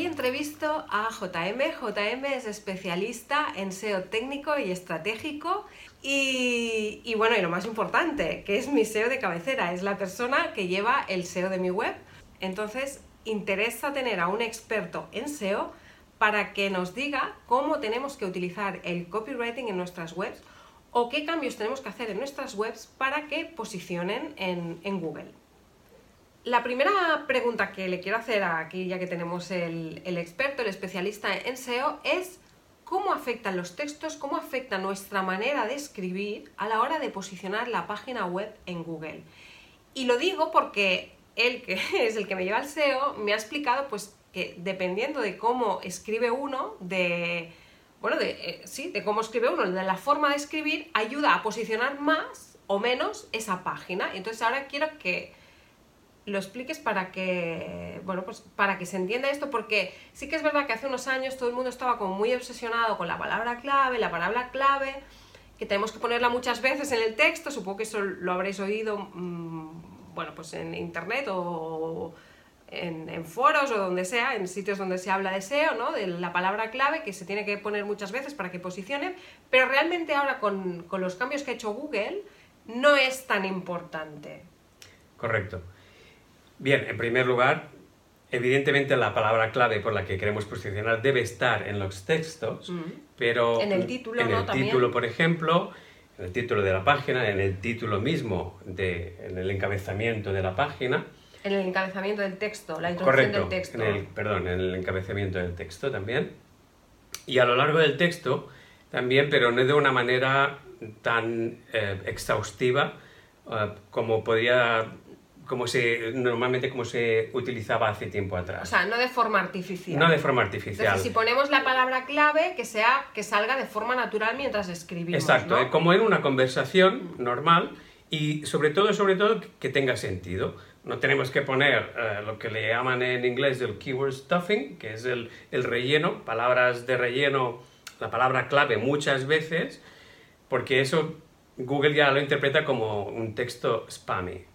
Hoy entrevisto a JM. JM es especialista en SEO técnico y estratégico y, bueno, y lo más importante, que es mi SEO de cabecera, es la persona que lleva el SEO de mi web. Entonces, interesa tener a un experto en SEO para que nos diga cómo tenemos que utilizar el copywriting en nuestras webs o qué cambios tenemos que hacer en nuestras webs para que posicionen en, Google. La primera pregunta que le quiero hacer aquí, ya que tenemos el, experto, el especialista en SEO, es cómo afectan los textos, cómo afecta nuestra manera de escribir a la hora de posicionar la página web en Google. Y lo digo porque él, que es el que me lleva el SEO, me ha explicado pues que dependiendo de cómo escribe uno, de bueno, de, eh, sí, de cómo escribe uno, de la forma de escribir, ayuda a posicionar más o menos esa página. Entonces ahora quiero que lo expliques para que, bueno, pues para que se entienda esto, porque sí que es verdad que hace unos años todo el mundo estaba como muy obsesionado con la palabra clave, la palabra clave, que tenemos que ponerla muchas veces en el texto, supongo que eso lo habréis oído, mm, bueno, pues en internet o en, foros o donde sea, en sitios donde se habla de SEO, ¿no? de la palabra clave que se tiene que poner muchas veces para que posicione, pero realmente ahora con, con los cambios que ha hecho Google no es tan importante. Correcto. Bien, en primer lugar, evidentemente la palabra clave por la que queremos posicionar debe estar en los textos, pero en el título, en el título, por ejemplo, en el título de la página, en el título mismo, de, en el encabezamiento de la página, en el encabezamiento del texto, la introducción del texto. En el, perdón, en el encabezamiento del texto también. Y a lo largo del texto también, pero no de una manera tan eh, exhaustiva eh, como podría como se normalmente como se utilizaba hace tiempo atrás. O sea, no de forma artificial. No de forma artificial. Entonces, si ponemos la palabra clave, que sea que salga de forma natural mientras escribimos. Exacto, eh, como en una conversación normal y sobre todo, sobre todo, que tenga sentido. No tenemos que poner eh, lo que le llaman en inglés el keyword stuffing, que es el, relleno, palabras de relleno, la palabra clave muchas veces, porque eso Google ya lo interpreta como un texto spammy.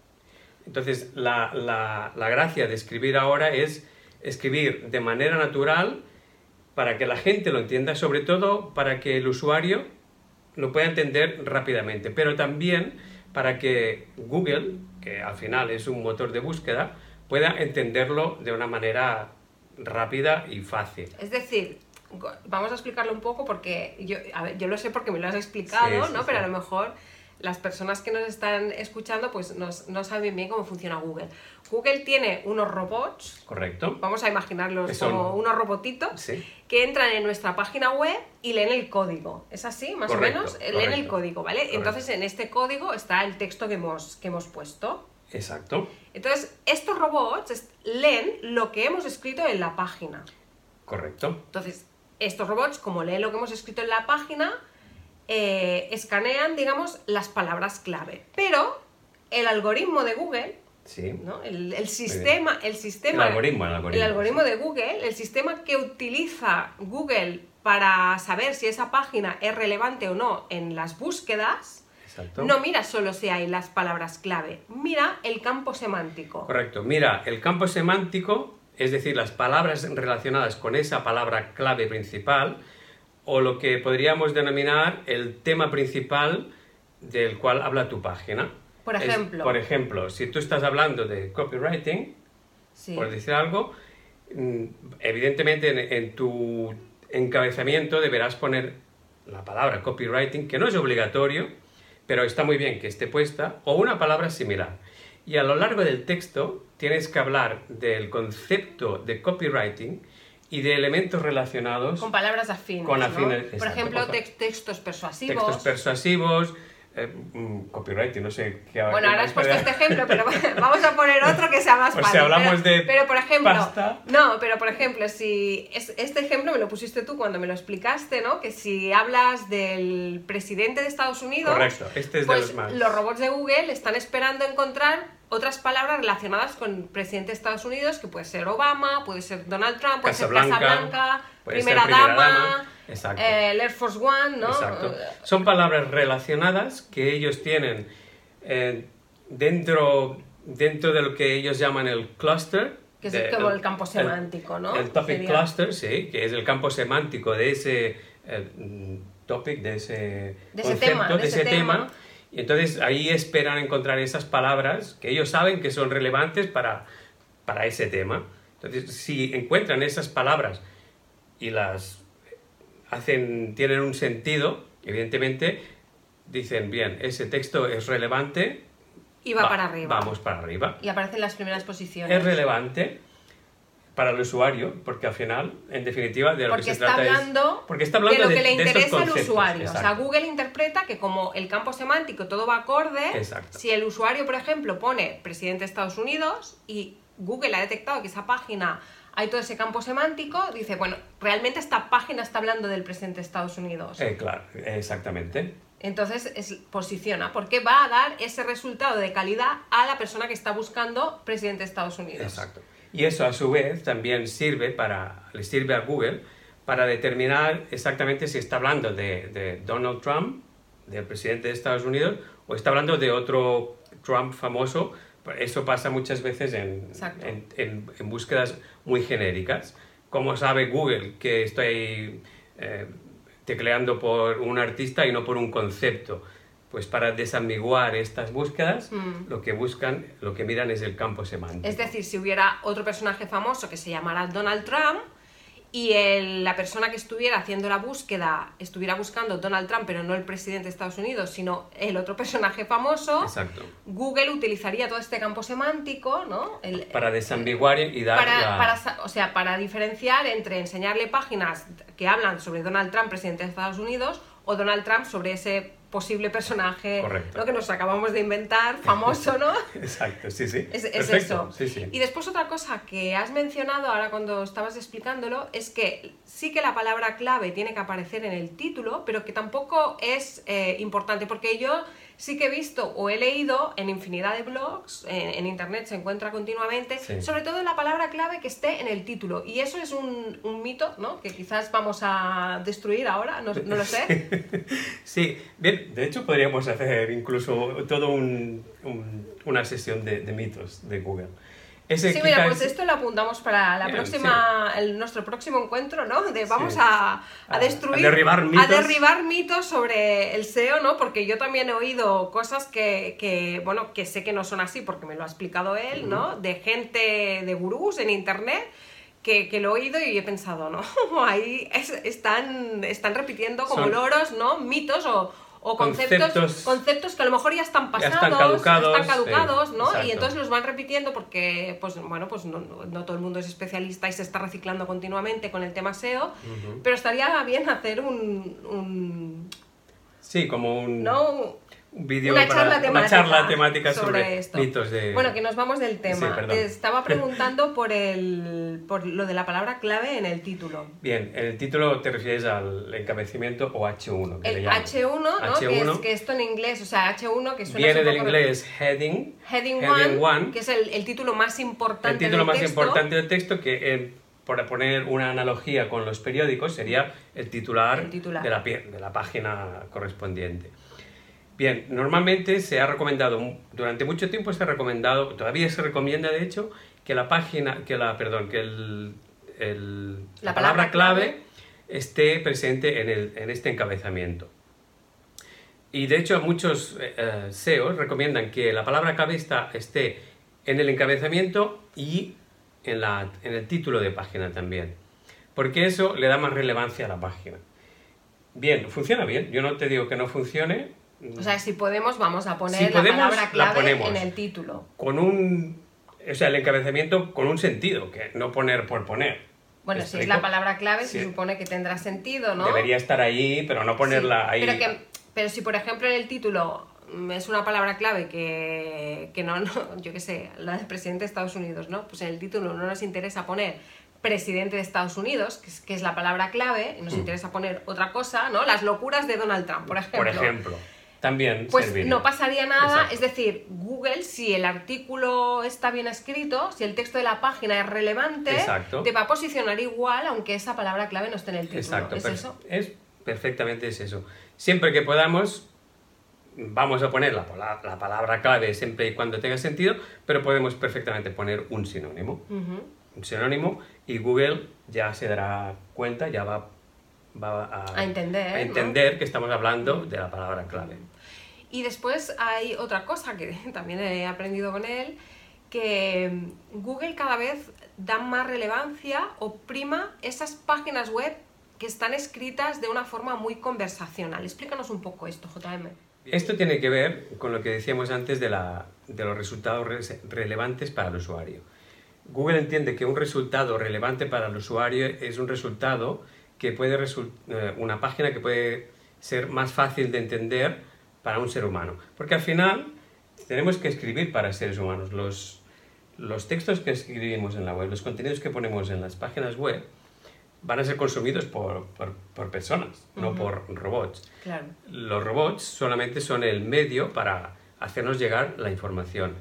Entonces, la, la, gracia de escribir ahora es escribir de manera natural para que la gente lo entienda, sobre todo para que el usuario lo pueda entender rápidamente, pero también para que Google que al final es un motor de búsqueda, pueda entenderlo de una manera rápida y fácil. Es decir, vamos a explicarlo un poco porque yo, yo lo sé porque me lo has explicado, ¿no? Pero a lo mejor las personas que nos están escuchando pues no saben bien cómo funciona Google. Google tiene unos robots. Correcto. Vamos a imaginarlos como unos robotitos que entran en nuestra página web y leen el código. ¿Es así, más o menos? Leen el código, ¿vale? Entonces en este código está el texto que hemos, que hemos puesto. Exacto. Entonces, estos robots leen lo que hemos escrito en la página. Correcto. Entonces, estos robots, como leen lo que hemos escrito en la página, eh, escanean, digamos, las palabras clave. Pero el algoritmo de Google, ¿no? el, sistema, el sistema, el algoritmo, el algoritmo, de Google, el sistema que utiliza Google para saber si esa página es relevante o no en las búsquedas, no mira solo si hay las palabras clave, mira el campo semántico. Correcto, mira el campo semántico, es decir, las palabras relacionadas con esa palabra clave principal, o lo que podríamos denominar el tema principal del cual habla tu página. Por ejemplo. por ejemplo, si tú estás hablando de copywriting, por decir algo, mm, evidentemente en, tu encabezamiento deberás poner la palabra copywriting, que no es obligatorio, pero está muy bien que esté puesta, o una palabra similar. Y a lo largo del texto tienes que hablar del concepto de copywriting y de elementos relacionados con palabras afines. Con afines Por ejemplo, textos persuasivos. Textos persuasivos, eh, mm, copyright, no sé qué Bueno, ahora has puesto este ejemplo, pero vamos a poner otro que sea más Pues fácil. si hablamos pero, de pero, por ejemplo, pasta. no, pero por ejemplo, si es- este ejemplo me lo pusiste tú cuando me lo explicaste, ¿no? Que si hablas del presidente de Estados Unidos, Correcto, este es de pues los más. los robots de Google están esperando encontrar otras palabras relacionadas con el presidente de Estados Unidos, que puede ser Obama, puede ser Donald Trump, puede Casablanca, ser Casablanca, puede primera, ser primera dama, eh, el Air Force One, ¿no? Exacto. Son palabras relacionadas que ellos tienen eh, dentro, dentro de lo que ellos llaman el cluster. Que es de- como el campo semántico, ¿no? El topic Sería. cluster, sí, que es el campo semántico de ese eh, topic, de ese, De ese concepto, tema, de ese tema. Y entonces ahí esperan encontrar esas palabras que ellos saben que son relevantes para, para ese tema. Entonces, si encuentran esas palabras y las hacen, tienen un sentido, evidentemente dicen, bien, ese texto es relevante. Y va, para arriba. Vamos para arriba. Y aparece en las primeras posiciones. Es relevante para el usuario, porque al final, en definitiva, de lo porque que se está trata es- hablando, porque está hablando de lo que le de interesa al usuario. O sea. Google interpreta que como el campo semántico todo va acorde, Exacto. si el usuario, por ejemplo, pone presidente de Estados Unidos y Google ha detectado que esa página hay todo ese campo semántico, dice, bueno, realmente esta página está hablando del presidente de Estados Unidos. Eh, claro, exactamente. Entonces es, posiciona, porque va a dar ese resultado de calidad a la persona que está buscando presidente de Estados Unidos. Exacto. Y eso a su vez también sirve para, le sirve a Google para determinar exactamente si está hablando de, de Donald Trump, del presidente de Estados Unidos, o está hablando de otro Trump famoso. Eso pasa muchas veces en, Exacto. en, en- en búsquedas muy genéricas. ¿Cómo sabe Google que estoy eh, tecleando por un artista y no por un concepto? Pues para desambiguar estas búsquedas, Mm. lo que buscan, lo que miran es el campo semántico. Es decir, si hubiera otro personaje famoso que se llamara Donald Trump y el- la persona que estuviera haciendo la búsqueda estuviera buscando Donald Trump, pero no el presidente de Estados Unidos, sino el otro personaje famoso, Exacto. Google utilizaría todo este campo semántico, ¿no? El- Para desambiguar y dar para, la- para sa- o sea, para diferenciar entre enseñarle páginas que hablan sobre Donald Trump, presidente de Estados Unidos, o Donald Trump sobre ese posible personaje Correcto. ¿no? que nos acabamos de inventar, famoso, ¿no? Exacto, sí, sí. Es, eso. Sí, sí. Y después otra cosa que has mencionado ahora cuando estabas explicándolo es que sí que la palabra clave tiene que aparecer en el título, pero que tampoco es eh, importante, porque yo sí que he visto o he leído en infinidad de blogs, en, en internet se encuentra continuamente, Sí. sobre todo la palabra clave que esté en el título. Y eso es un, un mito, ¿no? Que quizás vamos a destruir ahora, no, no lo sé. Sí, bien, de hecho podríamos hacer incluso todo un, un- una sesión de, de mitos de Google. Ese Sí, mira, pues esto lo apuntamos para la Bien, próxima, el- nuestro próximo encuentro, ¿no? De vamos Sí. a, a A- destruir, a derribar mitos. derribar mitos sobre el SEO, ¿no? Porque yo también he oído cosas que, que, bueno, que sé que no son así porque me lo ha explicado él, ¿no? De gente, de gurús en internet. Que, que lo he oído y he pensado, ¿no? Ahí es- están, están repitiendo como Son- loros, ¿no? Mitos o, o conceptos, Conceptos- conceptos que a lo mejor ya están Ya pasados, están caducados, están caducados, ¿no? exacto. Y entonces los van repitiendo porque, pues bueno, pues no, no- no todo el mundo es especialista y se está reciclando continuamente con el tema SEO, pero estaría bien hacer un, un Sí, como un, no un vídeo una para- charla una temática, charla temática sobre, esto. mitos de... Bueno, que nos vamos del tema. Sí. Te estaba preguntando por el por lo de la palabra clave en el título. Bien, en el título te refieres al encabezamiento o H1. que El llaman. H1, ¿no? Que, es, H1 que esto en inglés, o sea, H1 que suena viene del inglés heading, Heading heading 1, one, que es el, el título más importante el título del más texto. importante del texto que, eh, por poner una analogía con los periódicos, sería el titular, El titular. De, la, de la página correspondiente. Bien, normalmente se ha recomendado, durante mucho tiempo se ha recomendado, todavía se recomienda de hecho, que la página, que la, perdón, que el, el- La la, palabra, palabra clave, clave esté presente en, el- en este encabezamiento. Y de hecho muchos eh, eh, SEOs recomiendan que la palabra clave está- esté en el encabezamiento y en, la, en el título de página también. Porque eso le da más relevancia a la página. Bien, funciona bien. Yo no te digo que no funcione. O sea, si podemos, vamos a poner Si la palabra la clave en el título. Con un... O sea, el encabezamiento con un sentido, que no poner por poner. Bueno, ¿Me si es la palabra clave, se supone que tendrá sentido, ¿no? Debería estar ahí, pero no ponerla Sí, ahí. Pero que, Pero si, por ejemplo, en el título mm, es una palabra clave que, que no, no, yo qué sé, la del presidente de Estados Unidos, ¿no? Pues en el título no nos interesa poner presidente de Estados Unidos, que es, que es la palabra clave, y nos Mm. interesa poner otra cosa, ¿no? Las locuras de Donald Trump, por ejemplo. Por ejemplo, también Pues serviría. no pasaría nada, Exacto. es decir, Google, si el artículo está bien escrito, si el texto de la página es relevante, Exacto. te va a posicionar igual, aunque esa palabra clave no esté en el título. Exacto, ¿Es eso? es perfectamente es eso. Siempre que podamos, vamos a poner la, pala- la palabra clave siempre y cuando tenga sentido, pero podemos perfectamente poner un sinónimo. Un sinónimo y Google ya se dará cuenta, ya va, va a, A entender, a ¿no? entender que estamos hablando de la palabra clave. Y después hay otra cosa que también he aprendido con él, que mm, Google cada vez da más relevancia o prima esas páginas web que están escritas de una forma muy conversacional. Explícanos un poco esto, JM. Esto tiene que ver con lo que decíamos antes de, la, de los resultados re- relevantes para el usuario. Google entiende que un resultado relevante para el usuario es un resultado que puede resul- eh, una página que puede ser más fácil de entender para un ser humano. Porque al final tenemos que escribir para seres humanos. Los, los textos que escribimos en la web, los contenidos que ponemos en las páginas web, van a ser consumidos por, por- por personas, no por robots. Claro. Los robots solamente son el medio para hacernos llegar la información.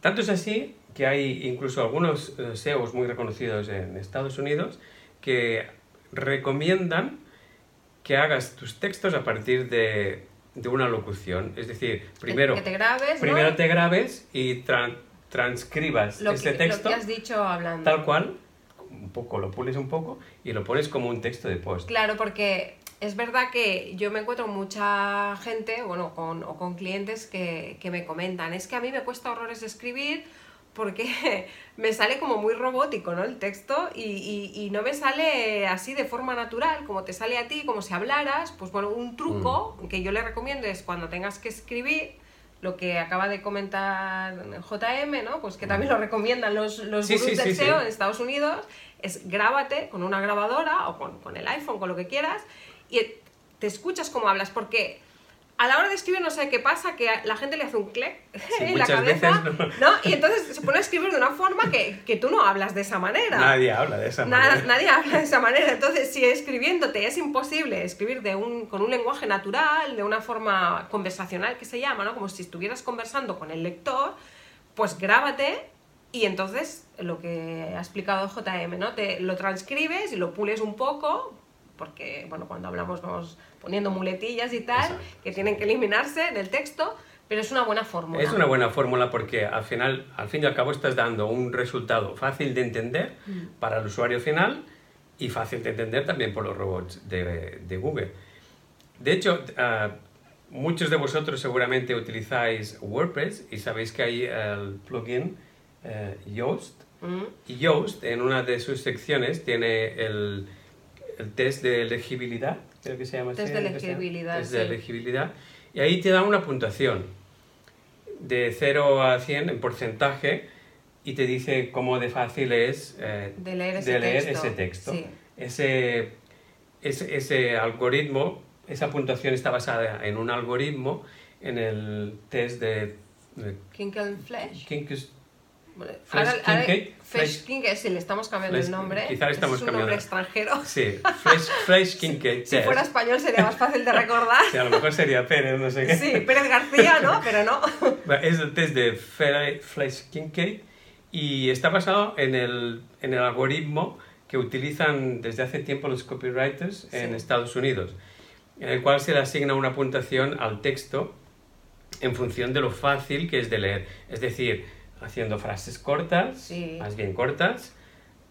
Tanto es así que hay incluso algunos eh, SEOs muy reconocidos en Estados Unidos que recomiendan que hagas tus textos a partir de, de una locución. Es decir, primero, que te grabes, ¿no? primero te grabes y tra- transcribas lo, ese que, texto lo que has dicho hablando. tal cual, un poco, lo pules un poco y lo pones como un texto de post. Claro, porque es verdad que yo me encuentro mucha gente, bueno, con, o con clientes que, que me comentan, es que a mí me cuesta horrores escribir porque me sale como muy robótico, ¿no? El texto y, y- y no me sale así de forma natural, como te sale a ti, como si hablaras. Pues bueno, un truco que yo le recomiendo es cuando tengas que escribir, lo que acaba de comentar JM, ¿no? Pues que también lo recomiendan los, los Sí, gurús sí, del SEO sí. en Estados Unidos, es grábate con una grabadora o con, con el iPhone, con lo que quieras, y te escuchas cómo hablas, porque a la hora de escribir no sé qué pasa, que la gente le hace un clic Sí, en la cabeza, ¿no? Y entonces se pone a escribir de una forma que, que tú no hablas de esa manera. Nadie habla de esa manera. nadie habla de esa manera. Entonces, si escribiéndote es imposible escribir de un, con un lenguaje natural, de una forma conversacional que se llama, ¿no? Como si estuvieras conversando con el lector, pues grábate y entonces lo que ha explicado JM, ¿no? Te lo transcribes y lo pules un poco, porque, bueno, cuando hablamos vamos poniendo muletillas y tal, Exacto, que tienen que eliminarse del texto, pero es una buena fórmula. Es una buena fórmula porque al final, al fin y al cabo, estás dando un resultado fácil de entender Mm. para el usuario final y fácil de entender también por los robots de, de Google. De hecho, ah, muchos de vosotros seguramente utilizáis WordPress y sabéis que hay el plugin eh, Yoast. Mm. Y Yoast, en una de sus secciones, tiene el, el test de elegibilidad, creo que se llama Test así, de elegibilidad, Test de sí. elegibilidad. Y ahí te da una puntuación de 0 a 100 en porcentaje y te dice cómo de fácil es eh, De leer ese de leer texto, ese texto. sí. Ese, ese, ese algoritmo, esa puntuación está basada en un algoritmo en el test de, de Kinkle Flash. Flash ahora- ahora- Kincaid, Flash Flash- Kincaid, sí, le estamos cambiando Flash- el nombre. quizá le estamos es un cambiando. nombre extranjero. Sí, Flash, Flash Kincaid Si test. fuera español sería más fácil de recordar. Sí, a lo mejor sería Pérez, no sé qué. Sí, Pérez García, ¿no? Pero no. Es el test de Fla- Flash Kincaid y está basado en el, en el algoritmo que utilizan desde hace tiempo los copywriters en Sí. Estados Unidos, en el cual se le asigna una puntuación al texto en función de lo fácil que es de leer. Es decir, haciendo frases cortas, Sí. más bien cortas,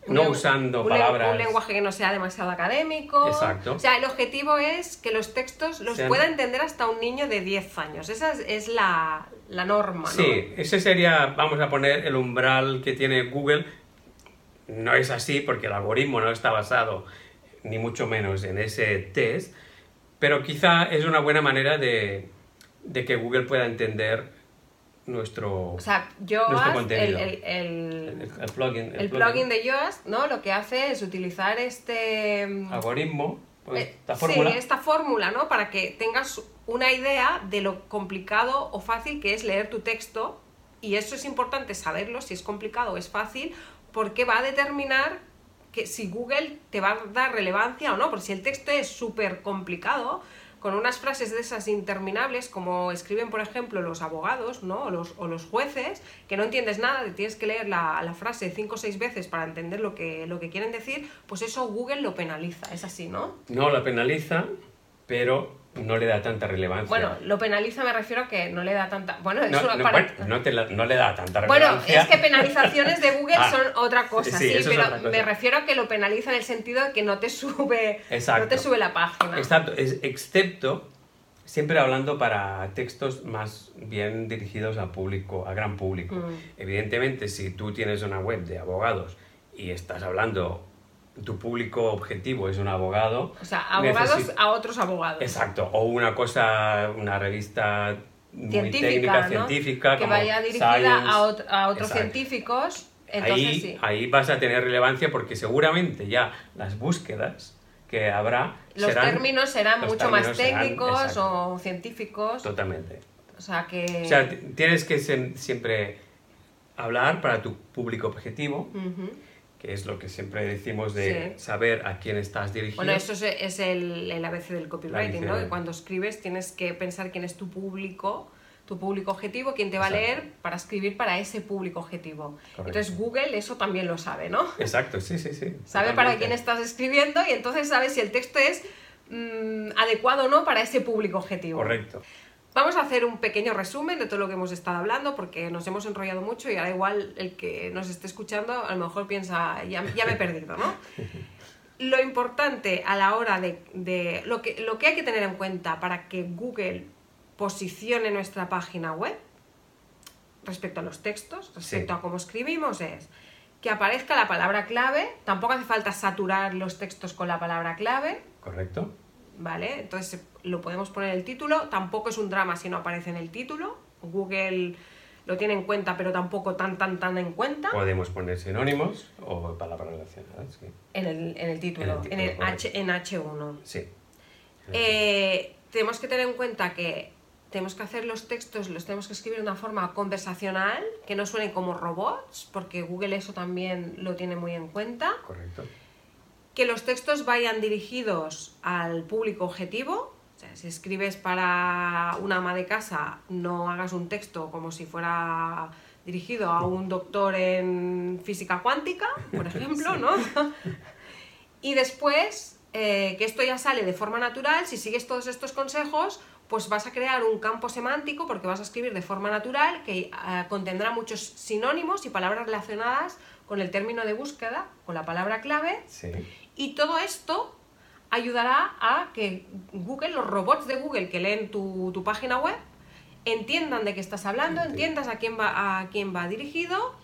no usando un palabras... Un lenguaje que no sea demasiado académico. Exacto. O sea, el objetivo es que los textos los Sean- pueda entender hasta un niño de 10 años. Esa es, es la, la norma, ¿no? Sí, ese sería, vamos a poner, el umbral que tiene Google. No es así porque el algoritmo no está basado ni mucho menos en ese test, pero quizá es una buena manera de, de que Google pueda entender nuestro, O sea, Nuestro Yoast, contenido. el, el, el, el plugin, el plugin de Yoast, ¿no? Lo que hace es utilizar este... algoritmo, pues, Eh, esta fórmula. Sí, esta fórmula, ¿no? Para que tengas una idea de lo complicado o fácil que es leer tu texto y eso es importante saberlo, si es complicado o es fácil, porque va a determinar que si Google te va a dar relevancia o no, porque si el texto es súper complicado, con unas frases de esas interminables, como escriben, por ejemplo, los abogados ¿no? o, los, o los jueces, que no entiendes nada, tienes que leer la, la, frase cinco o seis veces para entender lo que, lo que quieren decir, pues eso Google lo penaliza, es así, ¿no? No, lo penaliza, pero no le da tanta relevancia. Bueno, lo penaliza me refiero a que no le da tanta... Bueno, no, eso no, para... bueno, no, te la- no le da tanta Bueno, relevancia. es que penalizaciones de Google Ah, son otra cosa, sí, pero cosa. me refiero a que lo penaliza en el sentido de que no te sube, Exacto. no te sube la página. Exacto, es, excepto siempre hablando para textos más bien dirigidos al público, a gran público. Mm. Evidentemente, si tú tienes una web de abogados y estás hablando, tu público objetivo es un abogado. O sea, abogados a otros abogados. Exacto, o una cosa, una revista muy Científica, técnica, ¿no? científica, que como vaya dirigida Science. a, ot- a otros Exacto. científicos. Entonces ahí, sí. ahí vas a tener relevancia porque seguramente ya las búsquedas que habrá Los serán- términos serán los mucho más términos técnicos o científicos. Totalmente. O sea que. O sea, tienes que siempre hablar para tu público objetivo. Que es lo que siempre decimos de Sí. saber a quién estás dirigido. Bueno, eso es, es el, el ABC del copywriting, ¿no? Que cuando escribes tienes que pensar quién es tu público, tu público objetivo, quién te va a leer para escribir para ese público objetivo. Correcto. Entonces Google eso también lo sabe, ¿no? Exacto, sí, sí, sí. Sabe para quién estás escribiendo y entonces sabe si el texto es mm, adecuado o no para ese público objetivo. Correcto. Vamos a hacer un pequeño resumen de todo lo que hemos estado hablando porque nos hemos enrollado mucho y ahora igual el que nos esté escuchando a lo mejor piensa, ya, ya me he perdido, ¿no? Lo importante a la hora de, de- lo, que, lo que hay que tener en cuenta para que Google posicione nuestra página web respecto a los textos, respecto Sí. a cómo escribimos es que aparezca la palabra clave, tampoco hace falta saturar los textos con la palabra clave, Correcto. ¿Vale? Entonces lo podemos poner en el título, tampoco es un drama si no aparece en el título, Google lo tiene en cuenta, pero tampoco tan, tan, tan en cuenta Podemos poner sinónimos o palabras relacionadas. Sí. en el, en el título, en, En el título, el H, en H1. sí. Eh, tenemos que tener en cuenta que tenemos que hacer los textos, los tenemos que escribir de una forma conversacional, que no suenen como robots, porque Google eso también lo tiene muy en cuenta. Correcto. Que los textos vayan dirigidos al público objetivo. O sea, si escribes para una ama de casa, no hagas un texto como si fuera dirigido a un doctor en física cuántica, por ejemplo, ¿no? Y después, eh, que esto ya sale de forma natural, si sigues todos estos consejos, pues vas a crear un campo semántico porque vas a escribir de forma natural que eh, contendrá muchos sinónimos y palabras relacionadas con el término de búsqueda, con la palabra clave, Sí. Y todo esto ayudará a que Google, los robots de Google que leen tu, tu página web, entiendan de qué estás hablando, entiendas a quién va a quién va dirigido,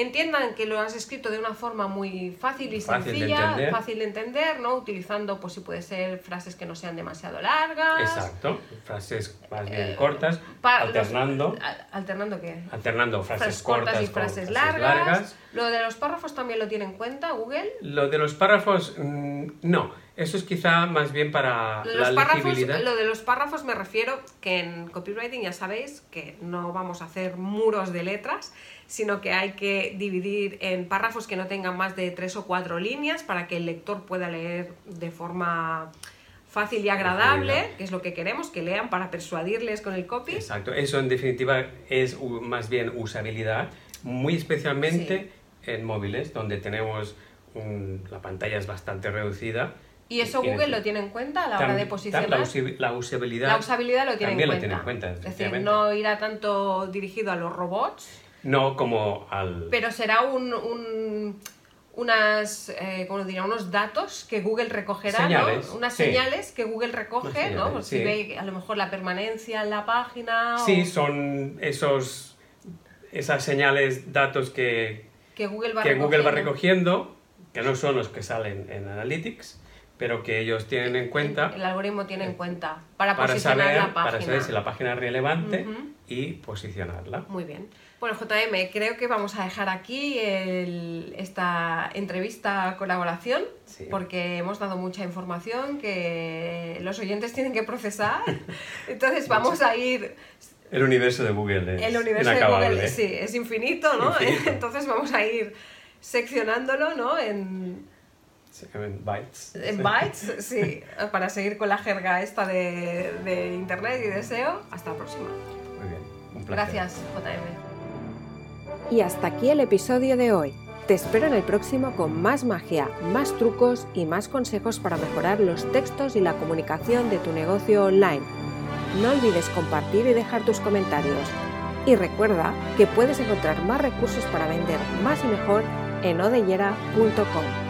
entiendan que lo has escrito de una forma muy fácil y Fácil sencilla, fácil de entender, ¿no? Utilizando, pues si puede ser frases que no sean demasiado largas. Exacto. Frases más bien Eh, cortas, los- alternando, ¿Alternando qué? alternando frases, Frases cortas y con frases frases largas. Lo de los párrafos también lo tiene en cuenta Google. Lo de los párrafos, mm, no. Eso es quizá más bien para Lo la legibilidad. lo de los párrafos me refiero que en copywriting ya sabéis que no vamos a hacer muros de letras, sino que hay que dividir en párrafos que no tengan más de tres o cuatro líneas para que el lector pueda leer de forma fácil y agradable, que es lo que queremos, que lean para persuadirles con el copy. Exacto. Eso en definitiva es más bien usabilidad, muy especialmente en móviles, donde tenemos un- la pantalla es bastante reducida. Y eso Google fin. lo tiene en cuenta a la hora de posicionar. La, la usabilidad. La usabilidad lo tiene, también en, lo cuenta. tiene en cuenta, Es decir, no irá tanto dirigido a los robots, No como al. pero será un, un- unas, eh, ¿cómo lo diría? unos datos que Google recogerá, Señales, ¿no? Unas sí. señales que Google recoge, ¿no? señales, Pues sí. Si ve a lo mejor la permanencia en la página Sí, o son esos esas señales, datos que, que Google va que Google va recogiendo, que no son los que salen en Analytics, pero que ellos tienen en cuenta El algoritmo tiene en cuenta para, para posicionar saber, la página. para saber si la página es relevante Ujú. y posicionarla. Muy bien. Bueno, JM, creo que vamos a dejar aquí esta entrevista colaboración porque hemos dado mucha información que los oyentes tienen que procesar. Entonces vamos a ir... El universo de Google es El universo de Google, sí, es infinito, ¿no? Entonces vamos a ir seccionándolo, ¿no? En, en bytes. En bytes, sí, para seguir con la jerga esta de, de Internet y de SEO. Hasta la próxima. Muy bien, un placer. Gracias, JM. Y hasta aquí el episodio de hoy. Te espero en el próximo con más magia, más trucos y más consejos para mejorar los textos y la comunicación de tu negocio online. No olvides compartir y dejar tus comentarios. Y recuerda que puedes encontrar más recursos para vender más y mejor en odellera.com.